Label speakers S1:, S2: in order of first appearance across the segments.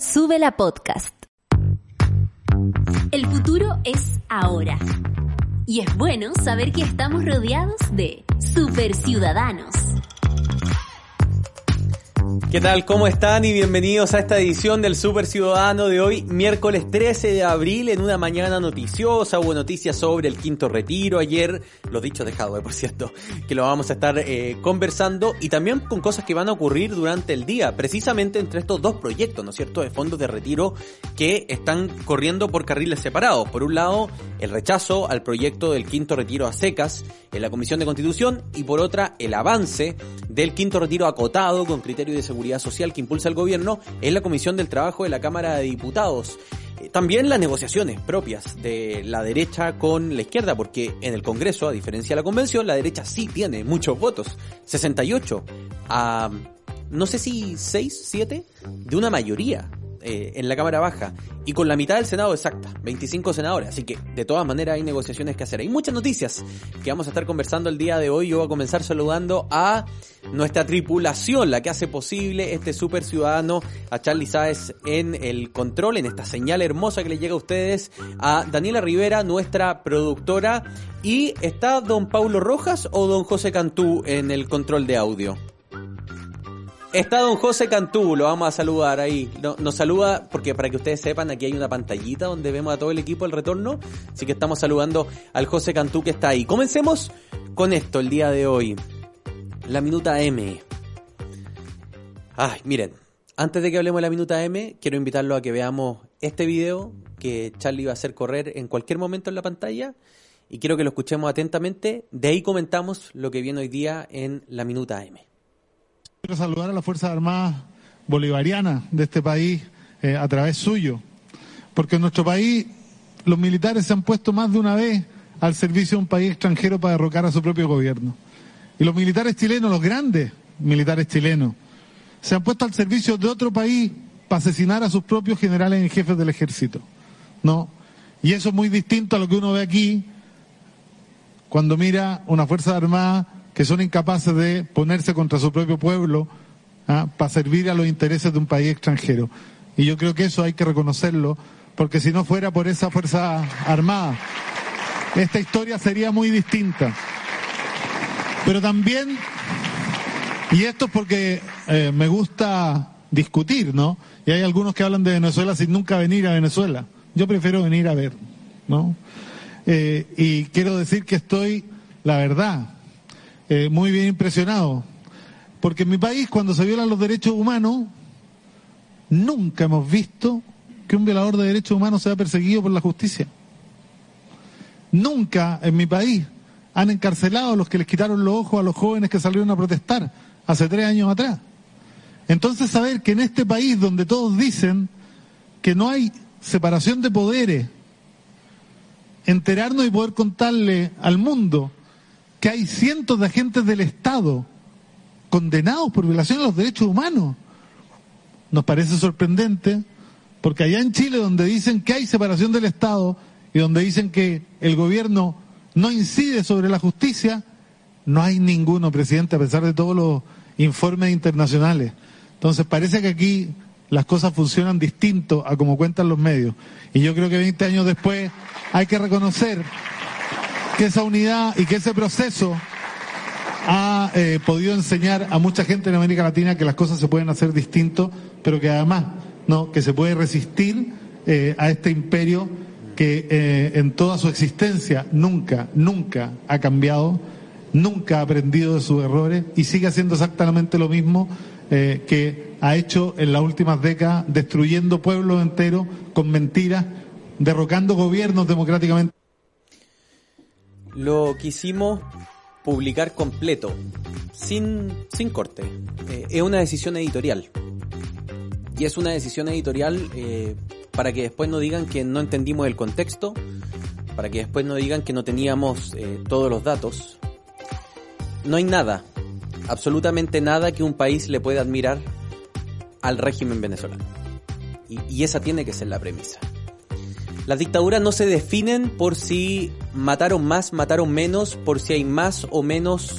S1: Sube la podcast. El futuro es ahora. Y es bueno saber que estamos rodeados de super ciudadanos.
S2: ¿Qué tal? ¿Cómo están? Y bienvenidos a esta edición del Super Ciudadano de hoy, miércoles 13 de abril, en una mañana noticiosa. Hubo noticias sobre el quinto retiro ayer, los dichos de Jadwe, por cierto, que lo vamos a estar eh, conversando y también con cosas que van a ocurrir durante el día, precisamente entre estos dos proyectos, ¿no es cierto?, de fondos de retiro que están corriendo por carriles separados. Por un lado, el rechazo al proyecto del quinto retiro a secas en la Comisión de Constitución y por otra, el avance del quinto retiro acotado con criterio de seguridad social que impulsa el gobierno en la Comisión del Trabajo de la Cámara de Diputados. Eh, También las negociaciones propias de la derecha con la izquierda, porque en el Congreso, a diferencia de la Convención, la derecha sí tiene muchos votos, 68 a no sé si 6, 7, de una mayoría eh, en la Cámara Baja y con la mitad del Senado exacta, 25 senadores. Así que de todas maneras hay negociaciones que hacer. Hay muchas noticias que vamos a estar conversando el día de hoy. Yo voy a comenzar saludando a nuestra tripulación, la que hace posible este super ciudadano, a Charlie Sáez en el control, en esta señal hermosa que le llega a ustedes, a Daniela Rivera, nuestra productora, y está don Paulo Rojas o don José Cantú en el control de audio. Está don José Cantú, lo vamos a saludar ahí. No- Nos saluda, porque para que ustedes sepan, aquí hay una pantallita donde vemos a todo el equipo el retorno. Así que estamos saludando al José Cantú que está ahí. Comencemos con esto el día de hoy. La minuta M. Ay, miren, antes de que hablemos de la minuta M, quiero invitarlo a que veamos este video que Charlie va a hacer correr en cualquier momento en la pantalla. Y quiero que lo escuchemos atentamente. De ahí comentamos lo que viene hoy día en la minuta M.
S3: Quiero saludar a las Fuerzas Armadas Bolivarianas de este país eh, a través suyo, porque en nuestro país los militares se han puesto más de una vez al servicio de un país extranjero para derrocar a su propio gobierno. Y los militares chilenos, los grandes militares chilenos, se han puesto al servicio de otro país para asesinar a sus propios generales en jefes del ejército. ¿No? Y eso es muy distinto a lo que uno ve aquí cuando mira una Fuerza Armada que son incapaces de ponerse contra su propio pueblo ¿ah? para servir a los intereses de un país extranjero. Y yo creo que eso hay que reconocerlo, porque si no fuera por esa Fuerza Armada, esta historia sería muy distinta. Pero también, y esto es porque eh, me gusta discutir, ¿no? Y hay algunos que hablan de Venezuela sin nunca venir a Venezuela. Yo prefiero venir a ver, ¿no? Eh, y quiero decir que estoy, la verdad, eh, muy bien impresionado. Porque en mi país, cuando se violan los derechos humanos, nunca hemos visto que un violador de derechos humanos sea perseguido por la justicia. Nunca en mi país han encarcelado a los que les quitaron los ojos a los jóvenes que salieron a protestar hace tres años atrás. Entonces saber que en este país donde todos dicen que no hay separación de poderes, enterarnos y poder contarle al mundo que hay cientos de agentes del Estado condenados por violación de los derechos humanos, nos parece sorprendente, porque allá en Chile donde dicen que hay separación del Estado y donde dicen que el gobierno no incide sobre la justicia, no hay ninguno, presidente, a pesar de todos los informes internacionales. Entonces parece que aquí las cosas funcionan distinto a como cuentan los medios. Y yo creo que 20 años después hay que reconocer que esa unidad y que ese proceso ha eh, podido enseñar a mucha gente en América Latina que las cosas se pueden hacer distinto, pero que además, no, que se puede resistir eh, a este imperio que eh, en toda su existencia nunca, nunca ha cambiado, nunca ha aprendido de sus errores y sigue haciendo exactamente lo mismo eh, que ha hecho en las últimas décadas, destruyendo pueblos enteros con mentiras, derrocando gobiernos democráticamente.
S2: Lo quisimos publicar completo, sin, sin corte. Eh, es una decisión editorial. Y es una decisión editorial eh, para que después no digan que no entendimos el contexto, para que después no digan que no teníamos eh, todos los datos. No hay nada, absolutamente nada que un país le pueda admirar al régimen venezolano. Y, y esa tiene que ser la premisa. Las dictaduras no se definen por si mataron más, mataron menos, por si hay más o menos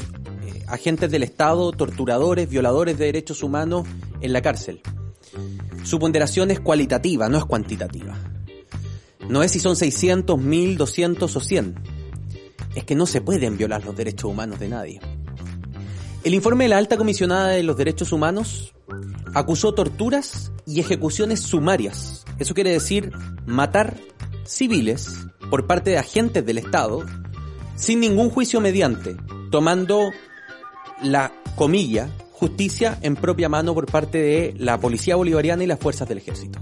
S2: eh, agentes del Estado, torturadores, violadores de derechos humanos en la cárcel. Su ponderación es cualitativa, no es cuantitativa. No es si son 600, 1000, 200 o 100. Es que no se pueden violar los derechos humanos de nadie. El informe de la alta comisionada de los derechos humanos acusó torturas y ejecuciones sumarias. Eso quiere decir matar civiles por parte de agentes del Estado sin ningún juicio mediante, tomando la comilla justicia en propia mano por parte de la Policía Bolivariana y las fuerzas del ejército.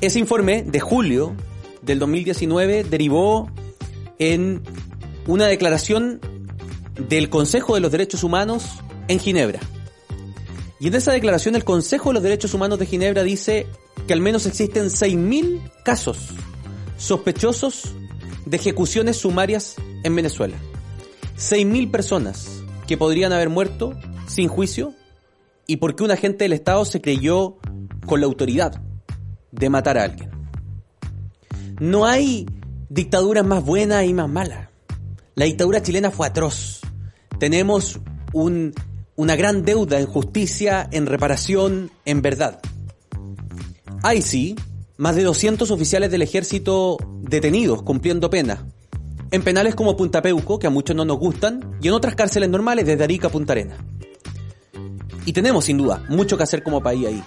S2: Ese informe de julio del 2019 derivó en una declaración del Consejo de los Derechos Humanos en Ginebra. Y en esa declaración el Consejo de los Derechos Humanos de Ginebra dice que al menos existen 6.000 casos sospechosos de ejecuciones sumarias en Venezuela. 6.000 personas que podrían haber muerto sin juicio y porque un agente del Estado se creyó con la autoridad de matar a alguien. No hay dictaduras más buenas y más malas. La dictadura chilena fue atroz. Tenemos un, una gran deuda en justicia, en reparación, en verdad. Hay sí más de 200 oficiales del ejército detenidos cumpliendo pena. En penales como Punta Peuco, que a muchos no nos gustan, y en otras cárceles normales desde Arica a Punta Arena. Y tenemos sin duda mucho que hacer como país ahí.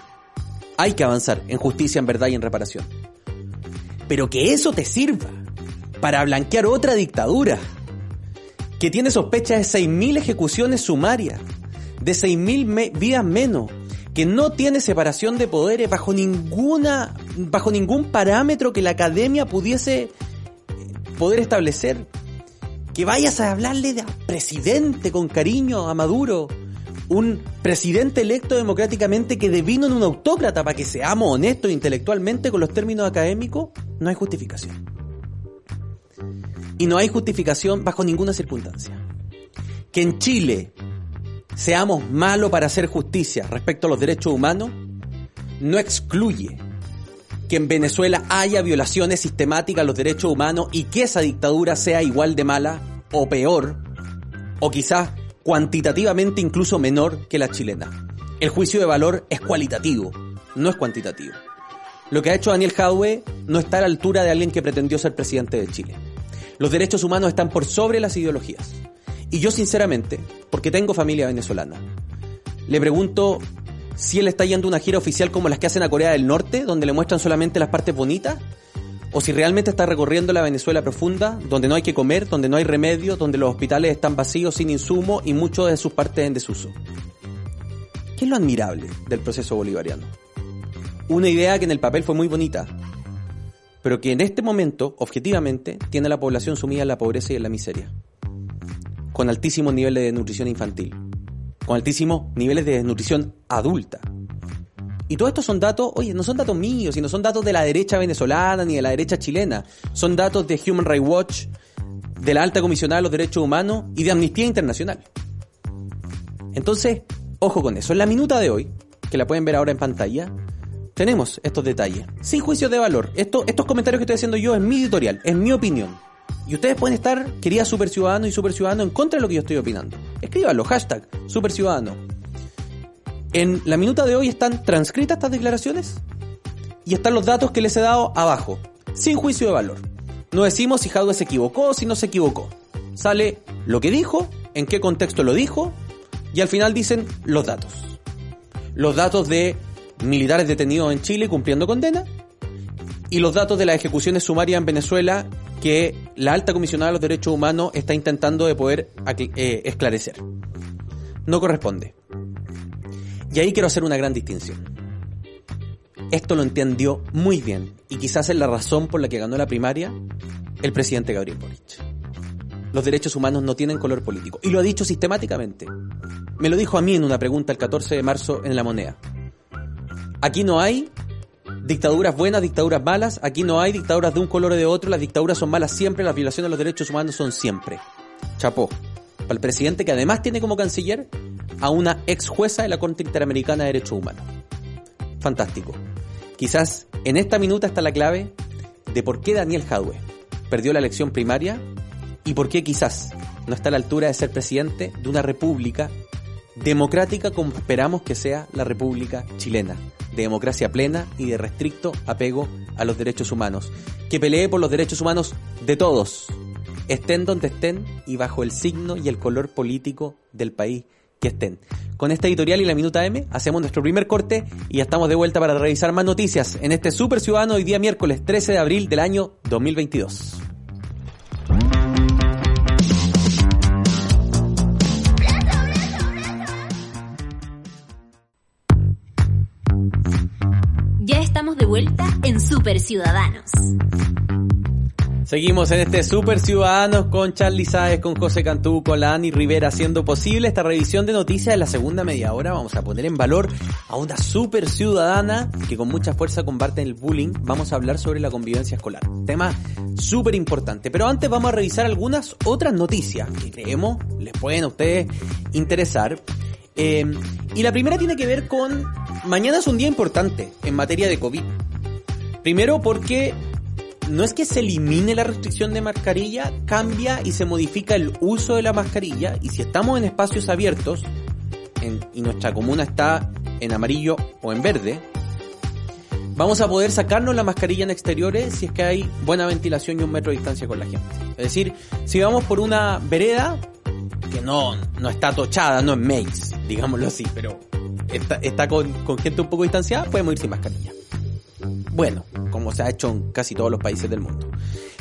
S2: Hay que avanzar en justicia, en verdad y en reparación. Pero que eso te sirva para blanquear otra dictadura que tiene sospecha de 6.000 ejecuciones sumarias, de 6.000 vidas menos, que no tiene separación de poderes bajo ninguna bajo ningún parámetro que la academia pudiese eh, poder establecer. Que vayas a hablarle de presidente con cariño a Maduro, un presidente electo democráticamente que devino en un autócrata para que seamos honestos intelectualmente con los términos académicos, no hay justificación. Y no hay justificación bajo ninguna circunstancia. Que en Chile seamos malos para hacer justicia respecto a los derechos humanos, no excluye que en Venezuela haya violaciones sistemáticas a los derechos humanos y que esa dictadura sea igual de mala o peor, o quizás cuantitativamente incluso menor que la chilena. El juicio de valor es cualitativo, no es cuantitativo. Lo que ha hecho Daniel Jadwe no está a la altura de alguien que pretendió ser presidente de Chile. Los derechos humanos están por sobre las ideologías. Y yo sinceramente, porque tengo familia venezolana, le pregunto si él está yendo a una gira oficial como las que hacen a Corea del Norte, donde le muestran solamente las partes bonitas, o si realmente está recorriendo la Venezuela profunda, donde no hay que comer, donde no hay remedio, donde los hospitales están vacíos, sin insumo y muchas de sus partes en desuso. ¿Qué es lo admirable del proceso bolivariano? Una idea que en el papel fue muy bonita, pero que en este momento, objetivamente, tiene a la población sumida en la pobreza y en la miseria con altísimos niveles de nutrición infantil, con altísimos niveles de desnutrición adulta. Y todos estos son datos, oye, no son datos míos, sino son datos de la derecha venezolana ni de la derecha chilena. Son datos de Human Rights Watch, de la Alta Comisionada de los Derechos Humanos y de Amnistía Internacional. Entonces, ojo con eso. En la minuta de hoy, que la pueden ver ahora en pantalla, tenemos estos detalles. Sin juicio de valor. estos comentarios que estoy haciendo yo es mi editorial, es mi opinión. Y ustedes pueden estar, queridas super ciudadano y super ciudadano, en contra de lo que yo estoy opinando. Escríbanlo, hashtag super ciudadano. En la minuta de hoy están transcritas estas declaraciones y están los datos que les he dado abajo, sin juicio de valor. No decimos si Jadwe se equivocó o si no se equivocó. Sale lo que dijo, en qué contexto lo dijo y al final dicen los datos. Los datos de militares detenidos en Chile cumpliendo condena y los datos de las ejecuciones sumarias en Venezuela que la alta comisionada de los derechos humanos está intentando de poder eh, esclarecer. No corresponde. Y ahí quiero hacer una gran distinción. Esto lo entendió muy bien y quizás es la razón por la que ganó la primaria el presidente Gabriel Boric. Los derechos humanos no tienen color político y lo ha dicho sistemáticamente. Me lo dijo a mí en una pregunta el 14 de marzo en La Moneda. Aquí no hay dictaduras buenas, dictaduras malas. Aquí no hay dictaduras de un color o de otro. Las dictaduras son malas siempre, las violaciones de los derechos humanos son siempre. Chapó. Para el presidente que además tiene como canciller a una ex jueza de la Corte Interamericana de Derechos Humanos. Fantástico. Quizás en esta minuta está la clave de por qué Daniel Jadwe perdió la elección primaria y por qué quizás no está a la altura de ser presidente de una república democrática como esperamos que sea la República Chilena de democracia plena y de restricto apego a los derechos humanos. Que pelee por los derechos humanos de todos, estén donde estén y bajo el signo y el color político del país que estén. Con esta editorial y la Minuta M hacemos nuestro primer corte y ya estamos de vuelta para revisar más noticias en este Super Ciudadano hoy día miércoles 13 de abril del año 2022.
S1: En Super Ciudadanos.
S2: Seguimos en este Super Ciudadanos con Charlie Sáez, con José Cantú, con la Rivera, haciendo posible esta revisión de noticias en la segunda media hora. Vamos a poner en valor a una super ciudadana que con mucha fuerza combate el bullying. Vamos a hablar sobre la convivencia escolar. Tema súper importante. Pero antes vamos a revisar algunas otras noticias que creemos les pueden a ustedes interesar. Eh, y la primera tiene que ver con, mañana es un día importante en materia de COVID. Primero porque no es que se elimine la restricción de mascarilla, cambia y se modifica el uso de la mascarilla y si estamos en espacios abiertos y nuestra comuna está en amarillo o en verde, vamos a poder sacarnos la mascarilla en exteriores si es que hay buena ventilación y un metro de distancia con la gente. Es decir, si vamos por una vereda que no, no está tochada, no es Maze, digámoslo así, pero está, está con, con gente un poco distanciada, podemos ir sin mascarilla. Bueno, como se ha hecho en casi todos los países del mundo.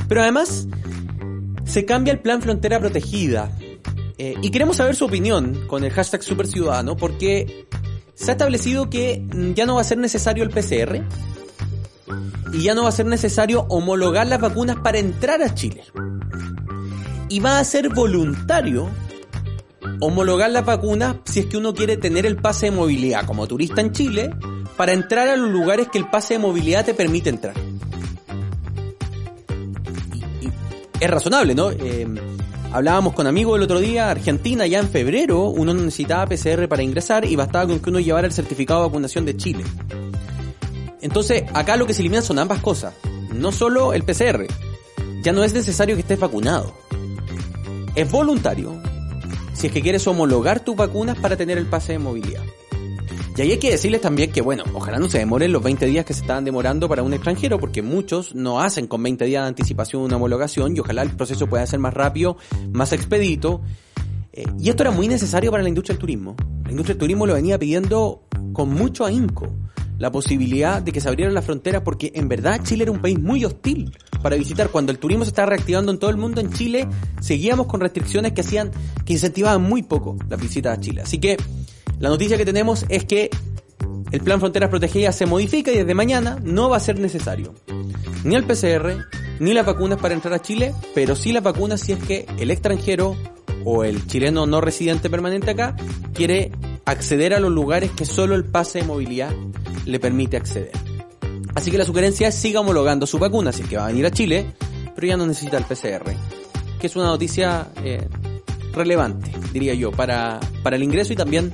S2: Pero además, se cambia el plan Frontera Protegida. Eh, y queremos saber su opinión con el hashtag Super Ciudadano porque se ha establecido que ya no va a ser necesario el PCR y ya no va a ser necesario homologar las vacunas para entrar a Chile. Y va a ser voluntario homologar las vacunas si es que uno quiere tener el pase de movilidad como turista en Chile para entrar a los lugares que el pase de movilidad te permite entrar. Y, es razonable, ¿no? Eh, hablábamos con amigos el otro día, Argentina ya en febrero uno no necesitaba PCR para ingresar y bastaba con que uno llevara el certificado de vacunación de Chile. Entonces, acá lo que se elimina son ambas cosas. No solo el PCR. Ya no es necesario que estés vacunado. Es voluntario si es que quieres homologar tus vacunas para tener el pase de movilidad. Y ahí hay que decirles también que, bueno, ojalá no se demoren los 20 días que se estaban demorando para un extranjero, porque muchos no hacen con 20 días de anticipación una homologación y ojalá el proceso pueda ser más rápido, más expedito. Eh, y esto era muy necesario para la industria del turismo. La industria del turismo lo venía pidiendo con mucho ahínco la posibilidad de que se abrieran las fronteras porque en verdad Chile era un país muy hostil para visitar. Cuando el turismo se estaba reactivando en todo el mundo, en Chile seguíamos con restricciones que hacían, que incentivaban muy poco las visitas a Chile. Así que la noticia que tenemos es que el plan Fronteras Protegidas se modifica y desde mañana no va a ser necesario ni el PCR ni las vacunas para entrar a Chile, pero sí las vacunas si es que el extranjero o el chileno no residente permanente acá quiere acceder a los lugares que solo el pase de movilidad le permite acceder. Así que la sugerencia es siga homologando su vacuna si es que va a venir a Chile, pero ya no necesita el PCR, que es una noticia eh, relevante, diría yo, para, para el ingreso y también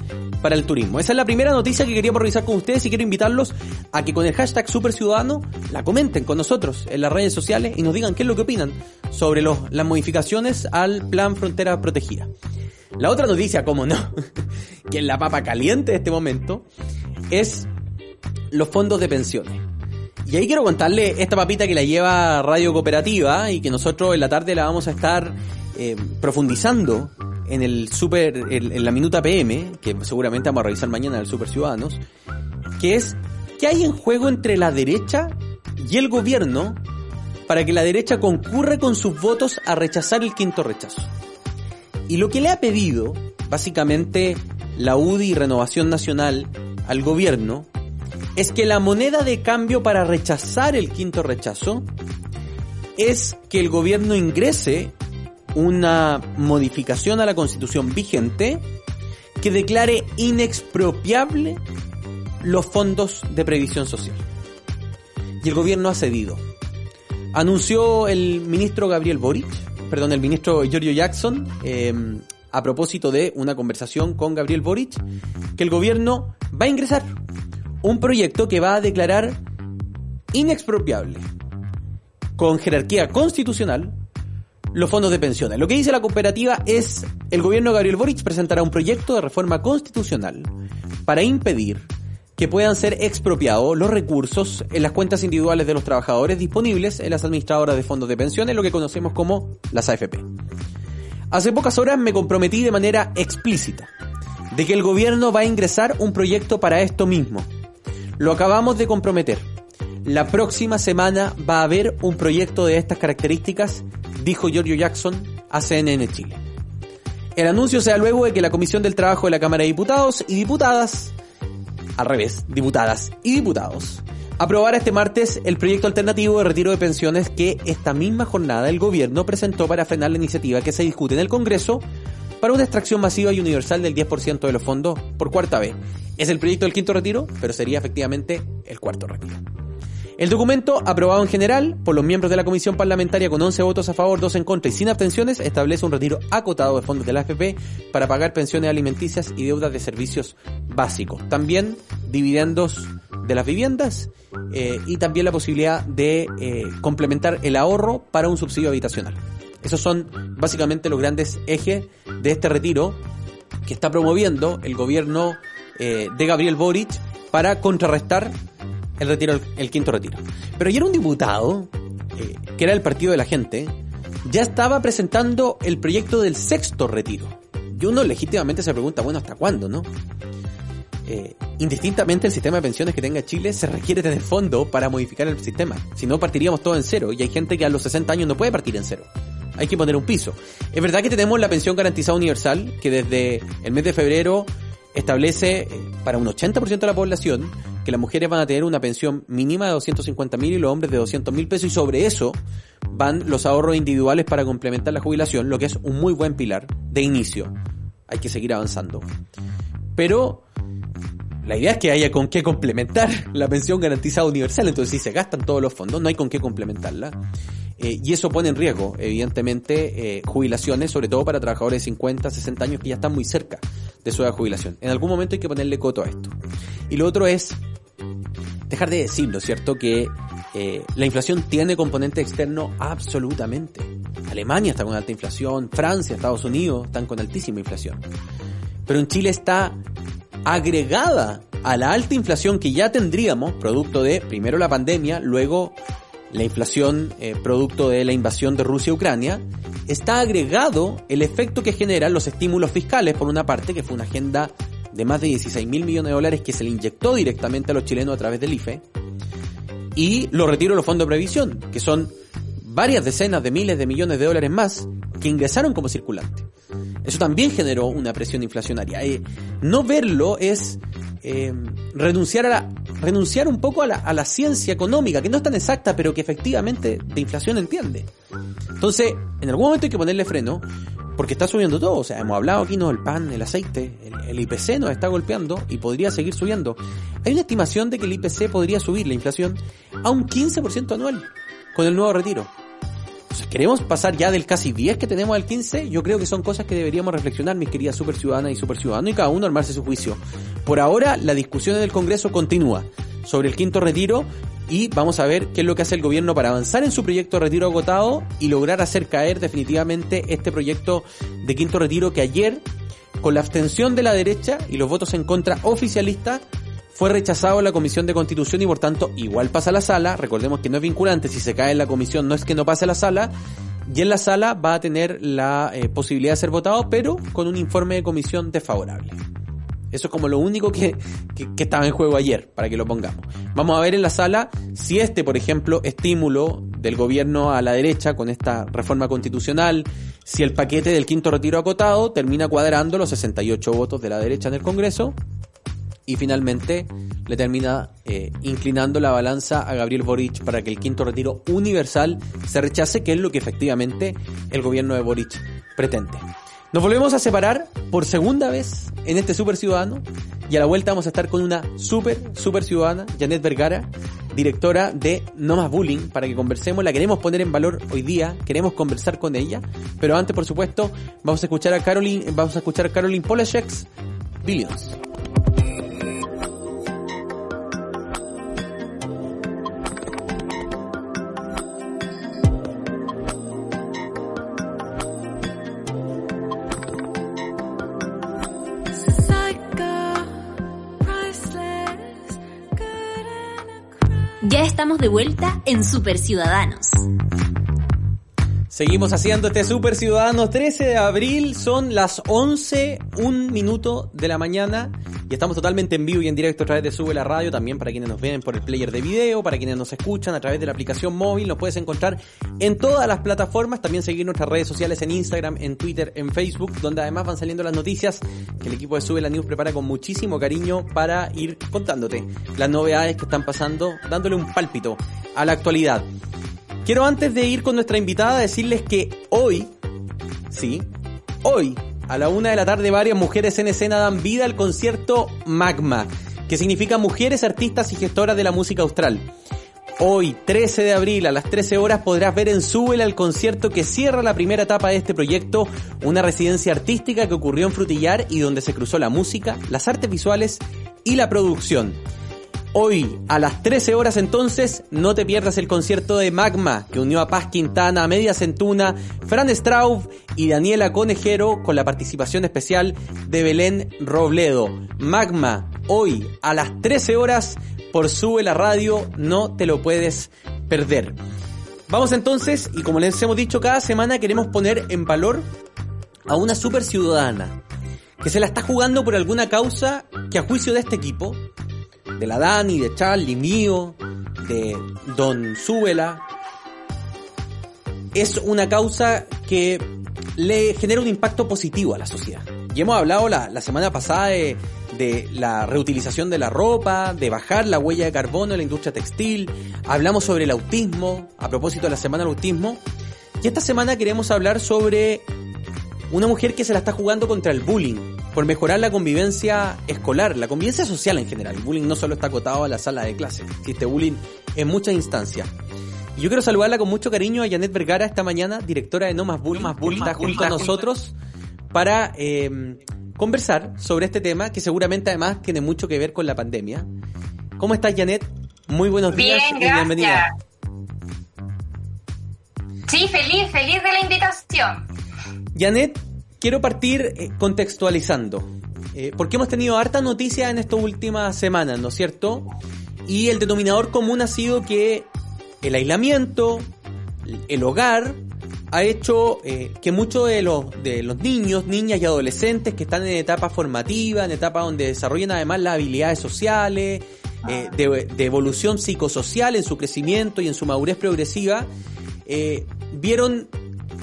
S2: para el turismo. Esa es la primera noticia que queríamos revisar con ustedes y quiero invitarlos a que con el hashtag Super Ciudadano la comenten con nosotros en las redes sociales y nos digan qué es lo que opinan sobre las modificaciones al plan Frontera Protegida. La otra noticia, como no, que es la papa caliente de este momento, es los fondos de pensiones. Y ahí quiero contarle esta papita que la lleva Radio Cooperativa y que nosotros en la tarde la vamos a estar eh, profundizando en el super, en, la minuta PM, que seguramente vamos a revisar mañana en el Super Ciudadanos, que es ¿qué hay en juego entre la derecha y el gobierno para que la derecha concurra con sus votos a rechazar el quinto rechazo? Y lo que le ha pedido, básicamente, la UDI y Renovación Nacional al gobierno es que la moneda de cambio para rechazar el quinto rechazo es que el gobierno ingrese una modificación a la constitución vigente que declare inexpropiable los fondos de previsión social. Y el gobierno ha cedido. Anunció el ministro Gabriel Boric, perdón, el ministro Giorgio Jackson, eh, a propósito de una conversación con Gabriel Boric, que el gobierno va a ingresar un proyecto que va a declarar inexpropiable, con jerarquía constitucional, los fondos de pensiones. Lo que dice la cooperativa es el gobierno de Gabriel Boric presentará un proyecto de reforma constitucional para impedir que puedan ser expropiados los recursos en las cuentas individuales de los trabajadores disponibles en las administradoras de fondos de pensiones, lo que conocemos como las AFP. Hace pocas horas me comprometí de manera explícita de que el gobierno va a ingresar un proyecto para esto mismo. Lo acabamos de comprometer. La próxima semana va a haber un proyecto de estas características, dijo Giorgio Jackson a CNN Chile. El anuncio se da luego de que la Comisión del Trabajo de la Cámara de Diputados y Diputadas al revés, diputadas y diputados, aprobar este martes el proyecto alternativo de retiro de pensiones que esta misma jornada el gobierno presentó para frenar la iniciativa que se discute en el Congreso para una extracción masiva y universal del 10% de los fondos por cuarta vez. Es el proyecto del quinto retiro, pero sería efectivamente el cuarto retiro. El documento, aprobado en general por los miembros de la comisión parlamentaria con 11 votos a favor, 2 en contra y sin abstenciones, establece un retiro acotado de fondos de la AFP para pagar pensiones alimenticias y deudas de servicios básicos. También dividendos de las viviendas eh, y también la posibilidad de eh, complementar el ahorro para un subsidio habitacional. Esos son básicamente los grandes ejes de este retiro que está promoviendo el gobierno eh, de Gabriel Boric para contrarrestar el retiro, el, quinto retiro. Pero ayer un diputado, eh, que era el partido de la gente, ya estaba presentando el proyecto del sexto retiro. Y uno legítimamente se pregunta, bueno, ¿hasta cuándo, no? Eh, indistintamente el sistema de pensiones que tenga Chile se requiere tener fondo para modificar el sistema. Si no, partiríamos todo en cero. Y hay gente que a los 60 años no puede partir en cero. Hay que poner un piso. Es verdad que tenemos la pensión garantizada universal, que desde el mes de febrero establece eh, para un 80% de la población que las mujeres van a tener una pensión mínima de 250 mil y los hombres de 200 mil pesos y sobre eso van los ahorros individuales para complementar la jubilación, lo que es un muy buen pilar de inicio. Hay que seguir avanzando. Pero la idea es que haya con qué complementar la pensión garantizada universal, entonces si se gastan todos los fondos, no hay con qué complementarla. Eh, y eso pone en riesgo, evidentemente, eh, jubilaciones, sobre todo para trabajadores de 50, 60 años que ya están muy cerca de su edad jubilación. En algún momento hay que ponerle coto a esto. Y lo otro es dejar de decirlo, ¿cierto? Que eh, la inflación tiene componente externo absolutamente. Alemania está con alta inflación, Francia, Estados Unidos están con altísima inflación. Pero en Chile está agregada a la alta inflación que ya tendríamos, producto de primero la pandemia, luego la inflación eh, producto de la invasión de Rusia a Ucrania, está agregado el efecto que generan los estímulos fiscales, por una parte, que fue una agenda de más de 16 mil millones de dólares que se le inyectó directamente a los chilenos a través del IFE, y los retiros de los fondos de previsión, que son varias decenas de miles de millones de dólares más que ingresaron como circulante. Eso también generó una presión inflacionaria. Eh, no verlo es eh, renunciar a la, renunciar un poco a la, a la ciencia económica, que no es tan exacta, pero que efectivamente de inflación entiende. Entonces, en algún momento hay que ponerle freno, porque está subiendo todo. O sea, hemos hablado aquí, ¿no? El pan, el aceite, el, el, IPC nos está golpeando y podría seguir subiendo. Hay una estimación de que el IPC podría subir la inflación a un 15% anual con el nuevo retiro queremos pasar ya del casi 10 que tenemos al 15, yo creo que son cosas que deberíamos reflexionar, mis queridas super ciudadanas y super ciudadanos, y cada uno armarse su juicio. Por ahora, la discusión en el Congreso continúa sobre el quinto retiro y vamos a ver qué es lo que hace el gobierno para avanzar en su proyecto de retiro agotado y lograr hacer caer definitivamente este proyecto de quinto retiro que ayer, con la abstención de la derecha y los votos en contra oficialistas, fue rechazado la Comisión de Constitución y por tanto igual pasa a la sala. Recordemos que no es vinculante, si se cae en la comisión no es que no pase a la sala. Y en la sala va a tener la eh, posibilidad de ser votado, pero con un informe de comisión desfavorable. Eso es como lo único que, que, estaba en juego ayer, para que lo pongamos. Vamos a ver en la sala si este, por ejemplo, estímulo del gobierno a la derecha con esta reforma constitucional, si el paquete del quinto retiro acotado termina cuadrando los 68 votos de la derecha en el Congreso y finalmente le termina eh, inclinando la balanza a Gabriel Boric para que el quinto retiro universal se rechace, que es lo que efectivamente el gobierno de Boric pretende. Nos volvemos a separar por segunda vez en este Super Ciudadano y a la vuelta vamos a estar con una super, super ciudadana, Janet Vergara, directora de No Más Bullying, para que conversemos. La queremos poner en valor hoy día, queremos conversar con ella, pero antes, por supuesto, vamos a escuchar a Caroline, vamos a escuchar a Caroline Polachek's Billions.
S1: Estamos de vuelta en Super Ciudadanos.
S2: Seguimos haciendo este Super Ciudadanos 13 de abril, son las 11, un minuto de la mañana. Y estamos totalmente en vivo y en directo a través de Sube la Radio, también para quienes nos ven por el player de video, para quienes nos escuchan a través de la aplicación móvil, nos puedes encontrar en todas las plataformas, también seguir nuestras redes sociales en Instagram, en Twitter, en Facebook, donde además van saliendo las noticias que el equipo de Sube la News prepara con muchísimo cariño para ir contándote las novedades que están pasando, dándole un pálpito a la actualidad. Quiero antes de ir con nuestra invitada decirles que hoy, sí, hoy, a la una de la tarde, varias mujeres en escena dan vida al concierto Magma, que significa Mujeres Artistas y Gestoras de la Música Austral. Hoy, 13 de abril, a las 13 horas, podrás ver en Súbela el concierto que cierra la primera etapa de este proyecto, una residencia artística que ocurrió en Frutillar y donde se cruzó la música, las artes visuales y la producción. Hoy, a las 13 horas entonces, no te pierdas el concierto de Magma, que unió a Paz Quintana, Media Centuna, Fran Straub y Daniela Conejero con la participación especial de Belén Robledo. Magma, hoy, a las 13 horas, por Sube la Radio, no te lo puedes perder. Vamos entonces, y como les hemos dicho cada semana, queremos poner en valor a una super ciudadana que se la está jugando por alguna causa que a juicio de este equipo de la Dani, de Charlie, mío, de Don Súbela, es una causa que le genera un impacto positivo a la sociedad. Y hemos hablado la, semana pasada de, de, la reutilización de la ropa, de bajar la huella de carbono en la industria textil, hablamos sobre el autismo, a propósito de la semana del autismo, y esta semana queremos hablar sobre una mujer que se la está jugando contra el bullying, por mejorar la convivencia escolar, la convivencia social en general. El bullying no solo está acotado a la sala de clase, existe bullying en muchas instancias. Y yo quiero saludarla con mucho cariño a Janet Vergara esta mañana, directora de No Más Bullying, Más bullying está junto a nosotros para eh, conversar sobre este tema que seguramente además tiene mucho que ver con la pandemia. ¿Cómo estás Janet? Muy buenos días
S4: y bienvenida. Sí, feliz, feliz de la invitación.
S2: Janet, quiero partir eh, contextualizando, eh, porque hemos tenido harta noticia en estas últimas semanas, ¿no es cierto? Y el denominador común ha sido que el aislamiento, el hogar, ha hecho eh, que muchos de los, de los niños, niñas y adolescentes que están en etapa formativa, en etapa donde desarrollan además las habilidades sociales, de, evolución psicosocial en su crecimiento y en su madurez progresiva, vieron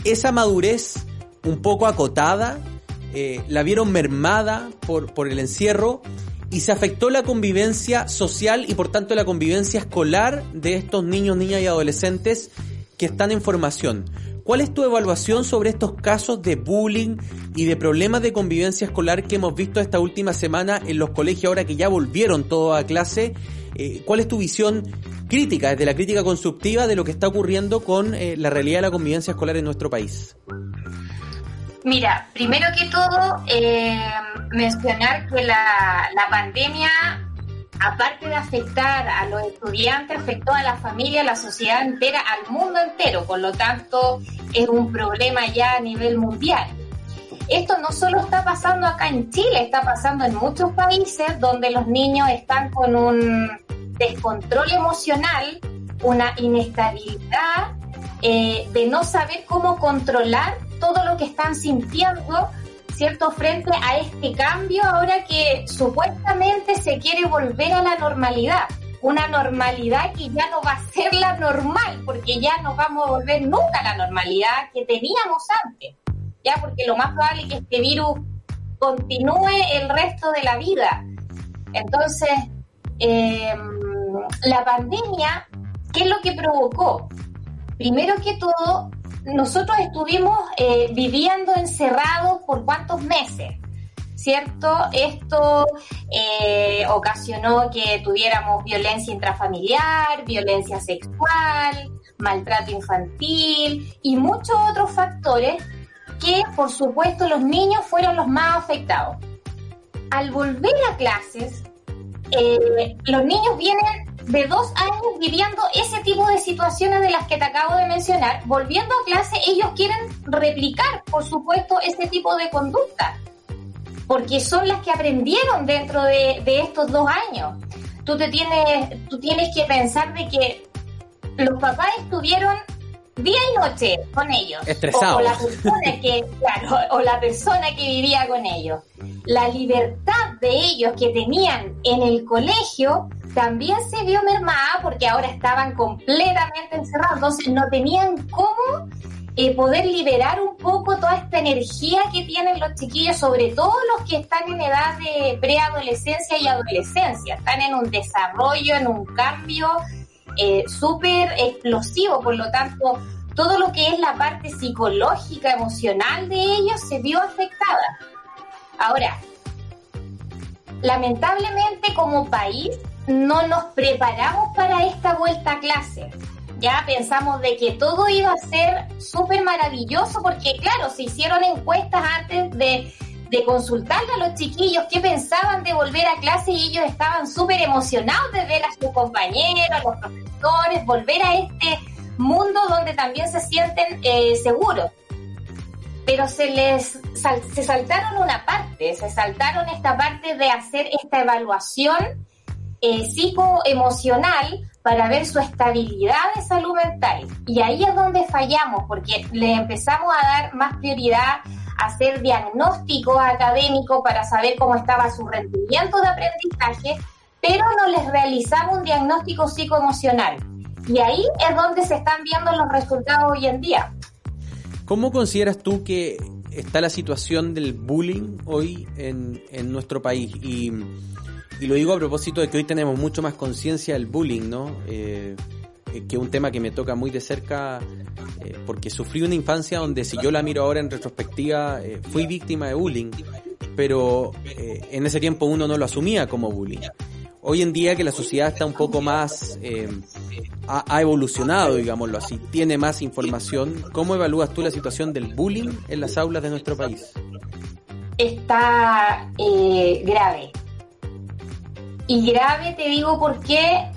S2: esa madurez un poco acotada, eh, la vieron mermada por, por el encierro y se afectó la convivencia social y por tanto la convivencia escolar de estos niños, niñas y adolescentes que están en formación. ¿Cuál es tu evaluación sobre estos casos de bullying y de problemas de convivencia escolar que hemos visto esta última semana en los colegios ahora que ya volvieron todo a clase? Eh, ¿Cuál es tu visión crítica, desde la crítica constructiva de lo que está ocurriendo con eh, la realidad de la convivencia escolar en nuestro país?
S4: Mira, primero que todo, eh, mencionar que la, la pandemia aparte de afectar a los estudiantes, afectó a la familia, a la sociedad entera, al mundo entero. Por lo tanto, es un problema ya a nivel mundial. Esto no solo está pasando acá en Chile, está pasando en muchos países donde los niños están con un descontrol emocional, una inestabilidad eh, de no saber cómo controlar todo lo que están sintiendo ¿cierto? Frente a este cambio ahora que supuestamente se quiere volver a la normalidad. Una normalidad que ya no va a ser la normal, porque ya no vamos a volver nunca a la normalidad que teníamos antes. Ya, porque lo más probable es que este virus continúe el resto de la vida. Entonces, eh, la pandemia, ¿qué es lo que provocó? Primero que todo, nosotros estuvimos eh, viviendo encerrados por cuántos meses, ¿cierto? Esto eh, ocasionó que tuviéramos violencia intrafamiliar, violencia sexual, maltrato infantil y muchos otros factores que, por supuesto, los niños fueron los más afectados. Al volver a clases, eh, los niños vienen de dos años viviendo ese tipo de situaciones de las que te acabo de mencionar, volviendo a clase, ellos quieren replicar, por supuesto, ese tipo de conducta, porque son las que aprendieron dentro de, estos dos años. tú te tienes, tú tienes que pensar de que los papás estuvieron día y noche con ellos.
S2: Estresados.
S4: O, la persona que, claro, o la persona que vivía con ellos. La libertad de ellos que tenían en el colegio también se vio mermada porque ahora estaban completamente encerrados, entonces no tenían cómo eh, poder liberar un poco toda esta energía que tienen los chiquillos, sobre todo los que están en edad de preadolescencia y adolescencia, están en un desarrollo, en un cambio eh, súper explosivo, por lo tanto, todo lo que es la parte psicológica, emocional de ellos se vio afectada. Ahora, lamentablemente como país no nos preparamos para esta vuelta a clase. Ya pensamos de que todo iba a ser súper maravilloso porque, claro, se hicieron encuestas antes de, de consultarle a los chiquillos qué pensaban de volver a clase y ellos estaban súper emocionados de ver a sus compañeros, a los profesores, volver a este mundo donde también se sienten eh, seguros. Pero se les se saltaron una parte, se saltaron esta parte de hacer esta evaluación eh, psicoemocional para ver su estabilidad de salud mental. Y ahí es donde fallamos, porque le empezamos a dar más prioridad hacer diagnósticos académicos para saber cómo estaba su rendimiento de aprendizaje, pero no les realizamos un diagnóstico psicoemocional. Y ahí es donde se están viendo los resultados hoy en día.
S2: ¿Cómo consideras tú que está la situación del bullying hoy en, en nuestro país? Y y lo digo a propósito de que hoy tenemos mucho más conciencia del bullying, ¿no? Eh, que es un tema que me toca muy de cerca eh, porque sufrí una infancia donde si yo la miro ahora en retrospectiva fui víctima de bullying, pero en ese tiempo uno no lo asumía como bullying. Hoy en día que la sociedad está un poco más, ha, ha, evolucionado, digámoslo así, tiene más información, ¿cómo evalúas tú la situación del bullying en las aulas de nuestro país?
S4: Está grave y grave te digo porque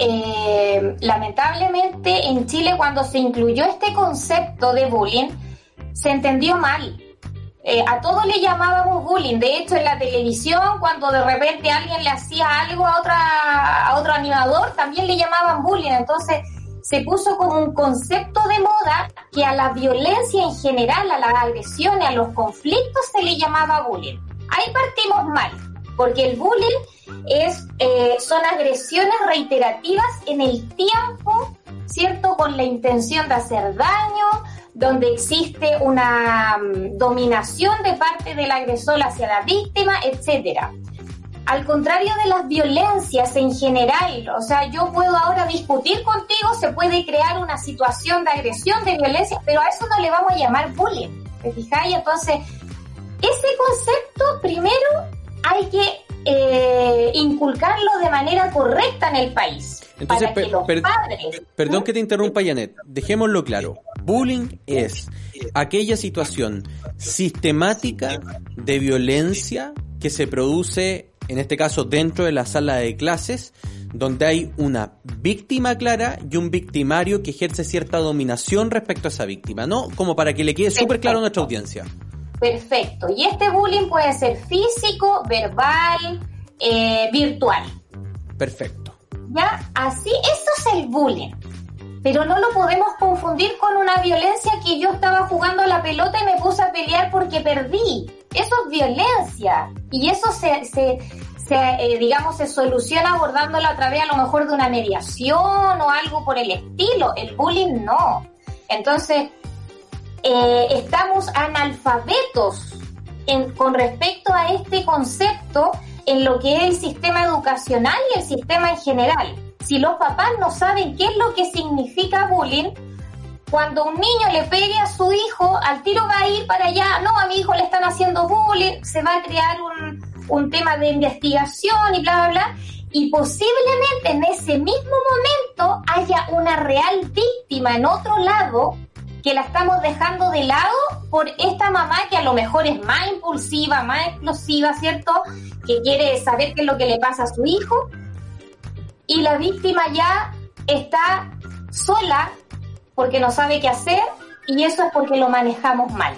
S4: eh, lamentablemente en Chile cuando se incluyó este concepto de bullying se entendió mal. Eh, a todos le llamábamos bullying. De hecho, en la televisión, cuando de repente alguien le hacía algo a, otra, a otro animador, también le llamaban bullying. Entonces, se puso como un concepto de moda que a la violencia en general, a las agresiones, a los conflictos, se le llamaba bullying. Ahí partimos mal, porque el bullying es, eh, son agresiones reiterativas en el tiempo, ¿cierto? Con la intención de hacer daño, donde existe una mm, dominación de parte del agresor hacia la víctima, etcétera. Al contrario de las violencias en general, o sea, yo puedo ahora discutir contigo, se puede crear una situación de agresión, de violencia, pero a eso no le vamos a llamar bullying. ¿Te fijáis? Entonces, ese concepto primero hay que eh, inculcarlo de manera correcta en el país.
S2: Entonces, perdón que te interrumpa, Janet. Dejémoslo claro. Bullying es aquella situación sistemática de violencia que se produce, en este caso, dentro de la sala de clases, donde hay una víctima clara y un victimario que ejerce cierta dominación respecto a esa víctima, ¿no? Como para que le quede súper claro a nuestra audiencia.
S4: Perfecto. Y este bullying puede ser físico, verbal, eh, virtual.
S2: Perfecto.
S4: ¿Ya? Así, eso es el bullying. Pero no lo podemos confundir con una violencia que yo estaba jugando a la pelota y me puse a pelear porque perdí. Eso es violencia. Y eso se, se, se eh, digamos, se soluciona abordándolo a través a lo mejor de una mediación o algo por el estilo. El bullying no. Entonces, eh, estamos analfabetos con respecto a este concepto en lo que es el sistema educacional y el sistema en general. Si los papás no saben qué es lo que significa bullying, cuando un niño le pegue a su hijo, al tiro va a ir para allá, no, a mi hijo le están haciendo bullying, se va a crear un, un tema de investigación y bla, bla, bla, y posiblemente en ese mismo momento haya una real víctima en otro lado que la estamos dejando de lado por esta mamá que a lo mejor es más impulsiva, más explosiva, ¿cierto? Que quiere saber qué es lo que le pasa a su hijo. Y la víctima ya está sola porque no sabe qué hacer y eso es porque lo manejamos mal.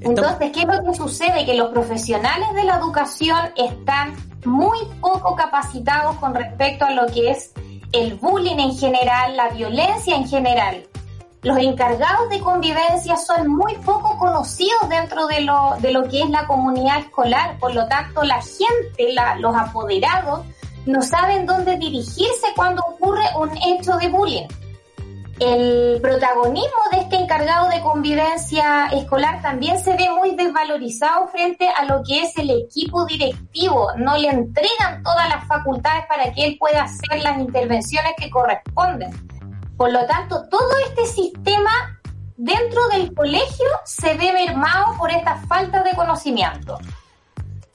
S4: Entonces, ¿qué es lo que sucede? Que los profesionales de la educación están muy poco capacitados con respecto a lo que es el bullying en general, la violencia en general. Los encargados de convivencia son muy poco conocidos dentro de lo, de lo que es la comunidad escolar, por lo tanto la gente, los apoderados, no saben dónde dirigirse cuando ocurre un hecho de bullying el protagonismo de este encargado de convivencia escolar también se ve muy desvalorizado frente a lo que es el equipo directivo. No le entregan todas las facultades para que él pueda hacer las intervenciones que corresponden. Por lo tanto, todo este sistema dentro del colegio se ve mermado por esta falta de conocimiento.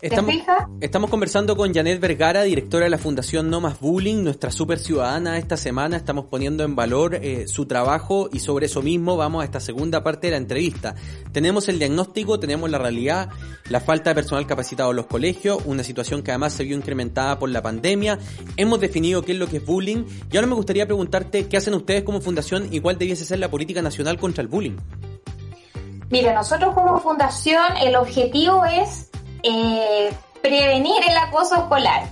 S2: Estamos, estamos conversando con Janet Vergara, directora de la Fundación No Más Bullying, nuestra super ciudadana esta semana. Estamos poniendo en valor eh, su trabajo y sobre eso mismo vamos a esta segunda parte de la entrevista. Tenemos el diagnóstico, tenemos la realidad, la falta de personal capacitado en los colegios, una situación que además se vio incrementada por la pandemia. Hemos definido qué es lo que es bullying y ahora me gustaría preguntarte qué hacen ustedes como fundación y cuál debiese ser la política nacional contra el bullying.
S4: Mira, nosotros como fundación el objetivo es eh, prevenir el acoso escolar.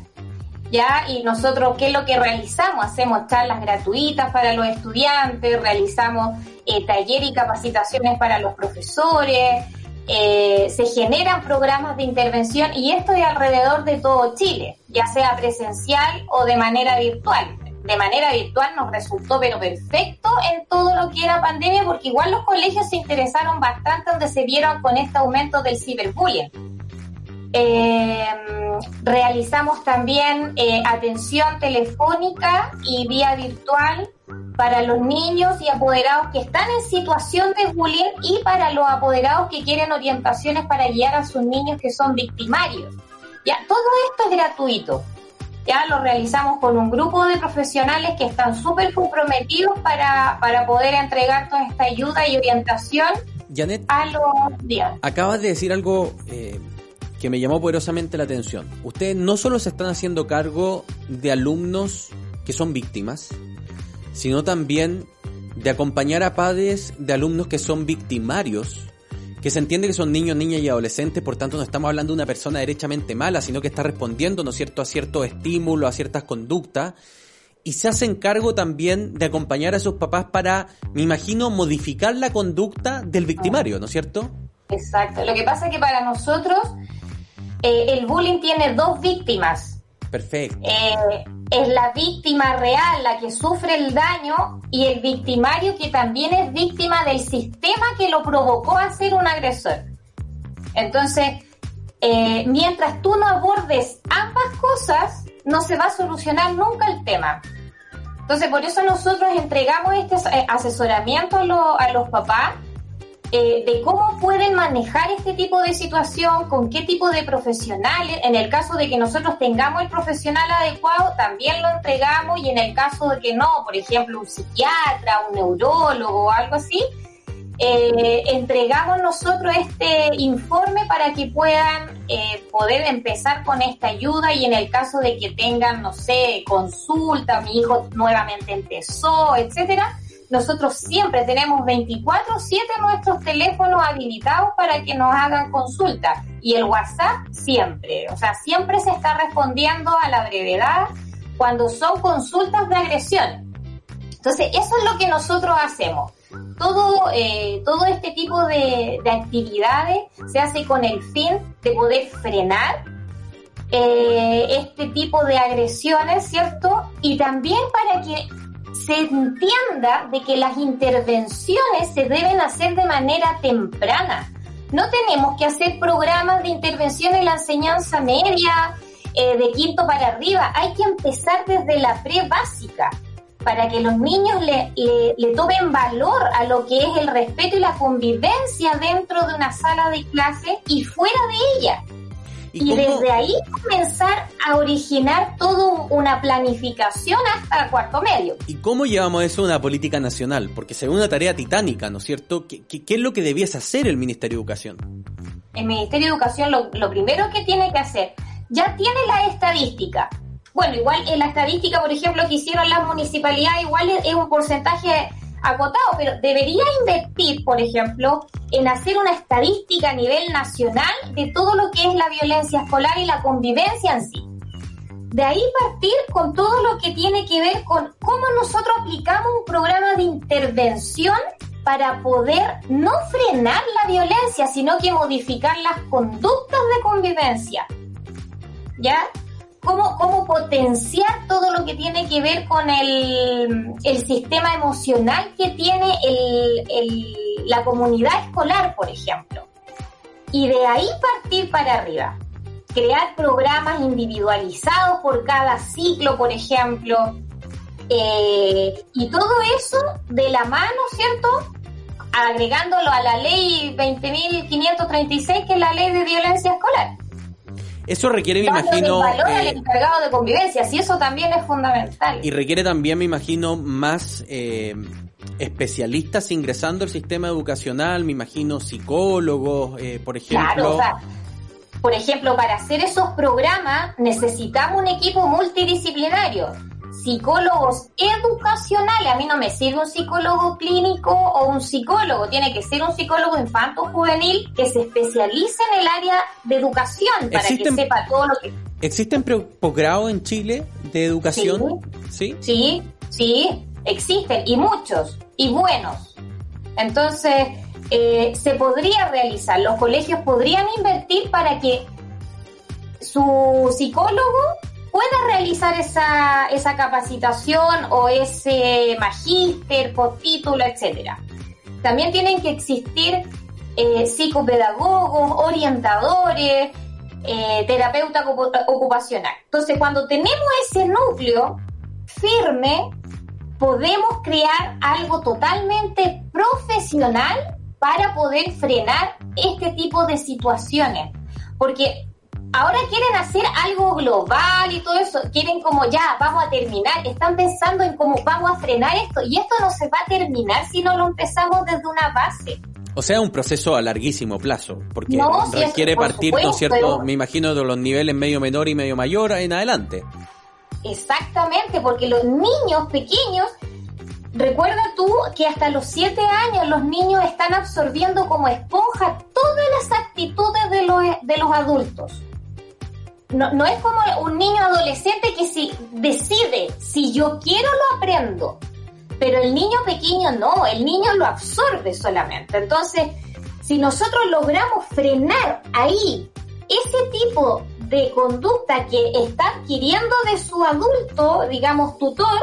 S4: ¿Ya? Y nosotros, ¿qué es lo que realizamos? Hacemos charlas gratuitas para los estudiantes, realizamos eh, talleres y capacitaciones para los profesores, eh, se generan programas de intervención y esto es alrededor de todo Chile, ya sea presencial o de manera virtual. De manera virtual nos resultó pero perfecto en todo lo que era pandemia porque igual los colegios se interesaron bastante donde se vieron con este aumento del ciberbullying. Eh, realizamos también eh, atención telefónica y vía virtual para los niños y apoderados que están en situación de bullying y para los apoderados que quieren orientaciones para guiar a sus niños que son victimarios. Ya, todo esto es gratuito. Ya lo realizamos con un grupo de profesionales que están súper comprometidos para, para poder entregar toda esta ayuda y orientación
S2: Janet,
S4: a los días.
S2: Acabas de decir algo eh, que me llamó poderosamente la atención. Ustedes no solo se están haciendo cargo de alumnos que son víctimas, sino también de acompañar a padres de alumnos que son victimarios, que se entiende que son niños, niñas y adolescentes, por tanto no estamos hablando de una persona derechamente mala, sino que está respondiendo, ¿no es cierto?, a ciertos estímulos, a ciertas conductas, y se hacen cargo también de acompañar a sus papás para, me imagino, modificar la conducta del victimario, ¿no es cierto?
S4: Exacto. Lo que pasa es que para nosotros eh, el bullying tiene dos víctimas.
S2: Perfecto.
S4: Eh, es la víctima real la que sufre el daño y el victimario que también es víctima del sistema que lo provocó a ser un agresor. Entonces, eh, mientras tú no abordes ambas cosas, no se va a solucionar nunca el tema. Entonces, por eso nosotros entregamos este asesoramiento a los papás eh, de cómo pueden manejar este tipo de situación, con qué tipo de profesionales. En el caso de que nosotros tengamos el profesional adecuado, también lo entregamos y en el caso de que no, por ejemplo, un psiquiatra, un neurólogo o algo así, eh, entregamos nosotros este informe para que puedan eh, poder empezar con esta ayuda y en el caso de que tengan, no sé, consulta, mi hijo nuevamente empezó, etcétera, nosotros siempre tenemos 24/7 nuestros teléfonos habilitados para que nos hagan consulta y el WhatsApp siempre, o sea, siempre se está respondiendo a la brevedad cuando son consultas de agresión. Entonces, eso es lo que nosotros hacemos. Todo, eh, todo este tipo de, actividades se hace con el fin de poder frenar eh, este tipo de agresiones, ¿cierto? Y también para que se entienda de que las intervenciones se deben hacer de manera temprana. No tenemos que hacer programas de intervención en la enseñanza media, eh, de quinto para arriba. Hay que empezar desde la pre básica para que los niños le, le, tomen valor a lo que es el respeto y la convivencia dentro de una sala de clase y fuera de ella. Y, desde ahí comenzar a originar toda una planificación hasta cuarto medio.
S2: ¿Y cómo llevamos eso a una política nacional? Porque se ve una tarea titánica, ¿no es cierto? ¿Qué, qué, es lo que debiese hacer el Ministerio de Educación?
S4: El Ministerio de Educación lo, lo primero que tiene que hacer, ya tiene la estadística. Bueno, igual en la estadística, por ejemplo, que hicieron las municipalidades, igual es un porcentaje acotado, pero debería invertir, por ejemplo, en hacer una estadística a nivel nacional de todo lo que es la violencia escolar y la convivencia en sí. De ahí partir con todo lo que tiene que ver con cómo nosotros aplicamos un programa de intervención para poder no frenar la violencia, sino que modificar las conductas de convivencia. ¿Ya? Cómo, cómo potenciar todo lo que tiene que ver con el, el sistema emocional que tiene el, el, la comunidad escolar, por ejemplo. Y de ahí partir para arriba. Crear programas individualizados por cada ciclo, por ejemplo. Eh, y todo eso de la mano, ¿cierto? Agregándolo a la ley 20.536, que es la ley de violencia escolar.
S2: Eso requiere, me imagino...
S4: valor al
S2: eh,
S4: encargado de convivencia, y eso también es fundamental.
S2: Y requiere también, me imagino, más eh, especialistas ingresando al sistema educacional, me imagino psicólogos, eh, por ejemplo.
S4: Claro, o sea, por ejemplo, para hacer esos programas necesitamos un equipo multidisciplinario. Psicólogos educacionales, a mí no me sirve un psicólogo clínico o un psicólogo, tiene que ser un psicólogo infanto juvenil que se especialice en el área de educación para
S2: Existen-
S4: que sepa todo lo que
S2: ¿Existen posgrados en Chile de educación? Sí.
S4: Sí, sí, existen y muchos y buenos. Entonces, eh, se podría realizar, los colegios podrían invertir para que su psicólogo pueda realizar esa, esa capacitación o ese magíster, postítulo, etcétera. También tienen que existir eh, psicopedagogos, orientadores, eh, terapeuta ocupa- ocupacional. Entonces, cuando tenemos ese núcleo firme, podemos crear algo totalmente profesional para poder frenar este tipo de situaciones. Porque ahora quieren hacer algo global y todo eso, quieren como ya, vamos a terminar, están pensando en cómo vamos a frenar esto y esto no se va a terminar si no lo empezamos desde una base.
S2: O sea, un proceso a larguísimo plazo, porque
S4: No,
S2: requiere
S4: por
S2: partir, ¿no es
S4: supuesto,
S2: cierto?
S4: pero-
S2: Me imagino de los niveles medio menor y medio mayor en adelante.
S4: Exactamente, porque los niños pequeños, recuerda tú que hasta los 7 años los niños están absorbiendo como esponja todas las actitudes de los, de los adultos. No, no es como un niño adolescente que si decide, si yo quiero lo aprendo, pero el niño pequeño no, el niño lo absorbe solamente. Entonces, si nosotros logramos frenar ahí ese tipo de conducta que está adquiriendo de su adulto, digamos, tutor,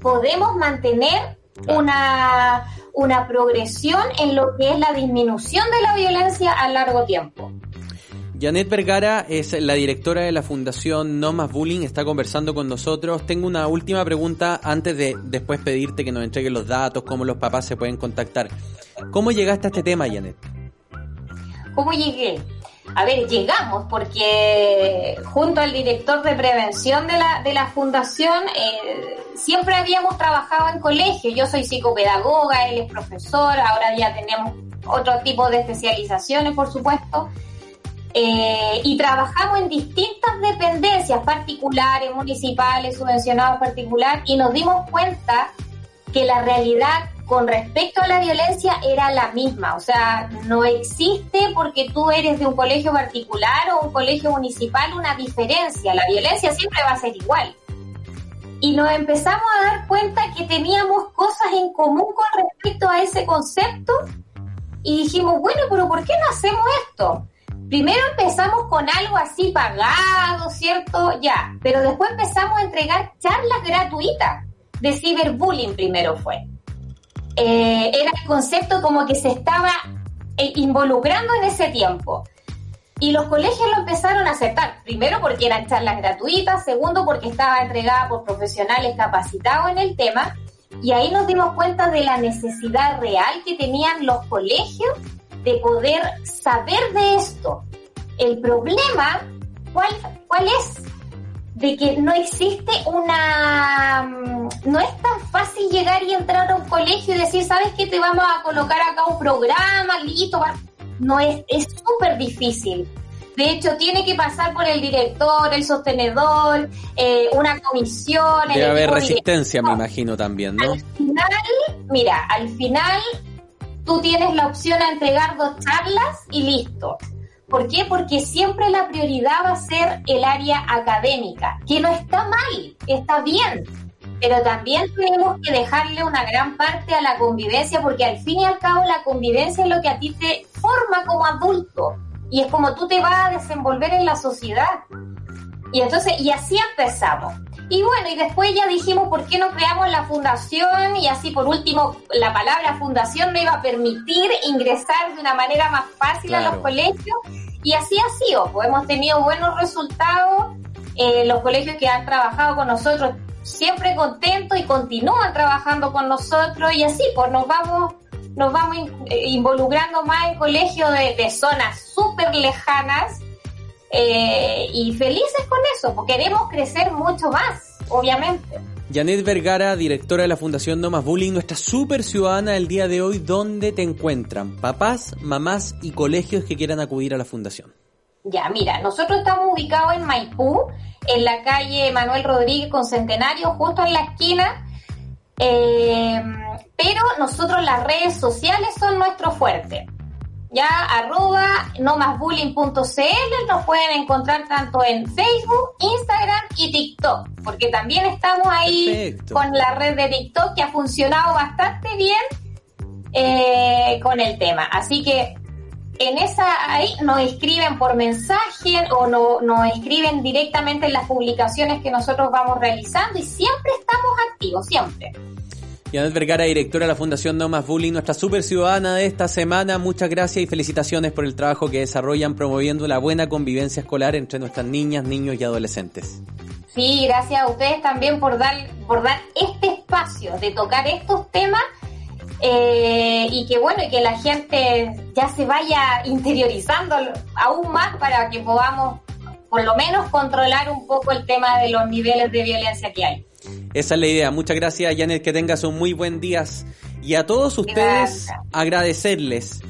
S4: podemos mantener una, una progresión en lo que es la disminución de la violencia a largo tiempo.
S2: Janet Vergara es la directora de la Fundación No Más Bullying, está conversando con nosotros. Tengo una última pregunta antes de después pedirte que nos entreguen los datos, cómo los papás se pueden contactar. ¿Cómo llegaste a este tema, Janet?
S4: ¿Cómo llegué? A ver, llegamos porque junto al director de prevención de la, de la fundación eh, siempre habíamos trabajado en colegio. Yo soy psicopedagoga, él es profesor, ahora ya tenemos otro tipo de especializaciones, por supuesto. Eh, y trabajamos en distintas dependencias particulares, municipales, subvencionados particular, y nos dimos cuenta que la realidad con respecto a la violencia era la misma. O sea, no existe porque tú eres de un colegio particular o un colegio municipal una diferencia. La violencia siempre va a ser igual. Y nos empezamos a dar cuenta que teníamos cosas en común con respecto a ese concepto y dijimos, bueno, pero ¿por qué no hacemos esto? Primero empezamos con algo así pagado, ¿cierto? Ya, pero después empezamos a entregar charlas gratuitas de ciberbullying primero fue. Eh, era el concepto como que se estaba eh, involucrando en ese tiempo. Y los colegios lo empezaron a aceptar, primero porque eran charlas gratuitas, segundo porque estaba entregada por profesionales capacitados en el tema, y ahí nos dimos cuenta de la necesidad real que tenían los colegios de poder saber de esto. El problema, ¿cuál, cuál es? De que no existe una... mm, No es tan fácil llegar y entrar a un colegio y decir, ¿sabes qué? Te vamos a colocar acá un programa, listo. va". No es, es súper difícil. De hecho, tiene que pasar por el director, el sostenedor, eh, una comisión. el
S2: Debe haber resistencia, me imagino también, ¿no?
S4: al final mira, al final tú tienes la opción a entregar dos charlas y listo. ¿Por qué? Porque siempre la prioridad va a ser el área académica, que no está mal, está bien, pero también tenemos que dejarle una gran parte a la convivencia, porque al fin y al cabo la convivencia es lo que a ti te forma como adulto y es como tú te vas a desenvolver en la sociedad. Y entonces, y así empezamos. Y bueno, y después ya dijimos por qué no creamos la fundación y así por último la palabra fundación me iba a permitir ingresar de una manera más fácil a los colegios. Y así ha sido, pues hemos tenido buenos resultados, eh, los colegios que han trabajado con nosotros siempre contentos y continúan trabajando con nosotros. Y así pues nos vamos nos vamos eh, involucrando más en colegios de, de zonas súper lejanas eh, y felices con eso, porque queremos crecer mucho más, obviamente.
S2: Janet Vergara, directora de la Fundación No Más Bullying, nuestra super ciudadana del día de hoy, ¿dónde te encuentran? Papás, mamás y colegios que quieran acudir a la fundación.
S4: Ya, mira, nosotros estamos ubicados en Maipú, en la calle Manuel Rodríguez con Centenario, justo en la esquina. Eh, pero nosotros las redes sociales son nuestro fuerte ya arroba nomasbullying.cl nos pueden encontrar tanto en Facebook, Instagram y TikTok, porque también estamos ahí con la red de TikTok que ha funcionado bastante bien eh, con el tema. Así que en esa ahí nos escriben por mensaje o no, nos escriben directamente en las publicaciones que nosotros vamos realizando y siempre estamos activos, siempre.
S2: Janet Vergara, directora de la Fundación No Más Bullying, nuestra super ciudadana de esta semana. Muchas gracias y felicitaciones por el trabajo que desarrollan promoviendo la buena convivencia escolar entre nuestras niñas, niños y adolescentes.
S4: Sí, gracias a ustedes también por dar, por dar este espacio de tocar estos temas eh, y que bueno, y que la gente ya se vaya interiorizando aún más para que podamos por lo menos controlar un poco el tema de los niveles de violencia que hay.
S2: Esa es la idea. Muchas gracias, Janet. Que tengas un muy buen día. Y a todos ustedes agradecerles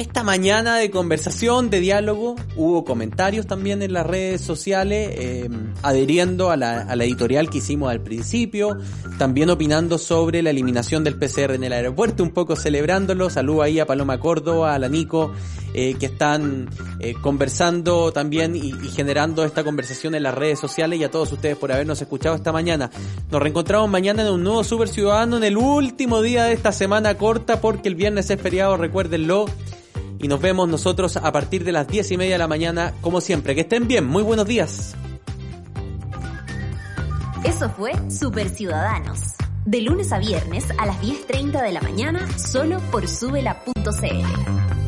S2: esta mañana de conversación, de diálogo, hubo comentarios también en las redes sociales, eh, adheriendo a la, a la, editorial que hicimos al principio, también opinando sobre la eliminación del PCR en el aeropuerto, un poco celebrándolo. Saludo ahí a Paloma Córdoba, a la Nico, eh, que están eh, conversando también y, y, generando esta conversación en las redes sociales y a todos ustedes por habernos escuchado esta mañana. Nos reencontramos mañana en un nuevo Super Ciudadano en el último día de esta semana corta porque el viernes es feriado, recuérdenlo y nos vemos nosotros a partir de las 10 y media de la mañana, como siempre. Que estén bien, muy buenos días.
S1: Eso fue Super Ciudadanos. De lunes a viernes a las 10.30 de la mañana, solo por subela.cl.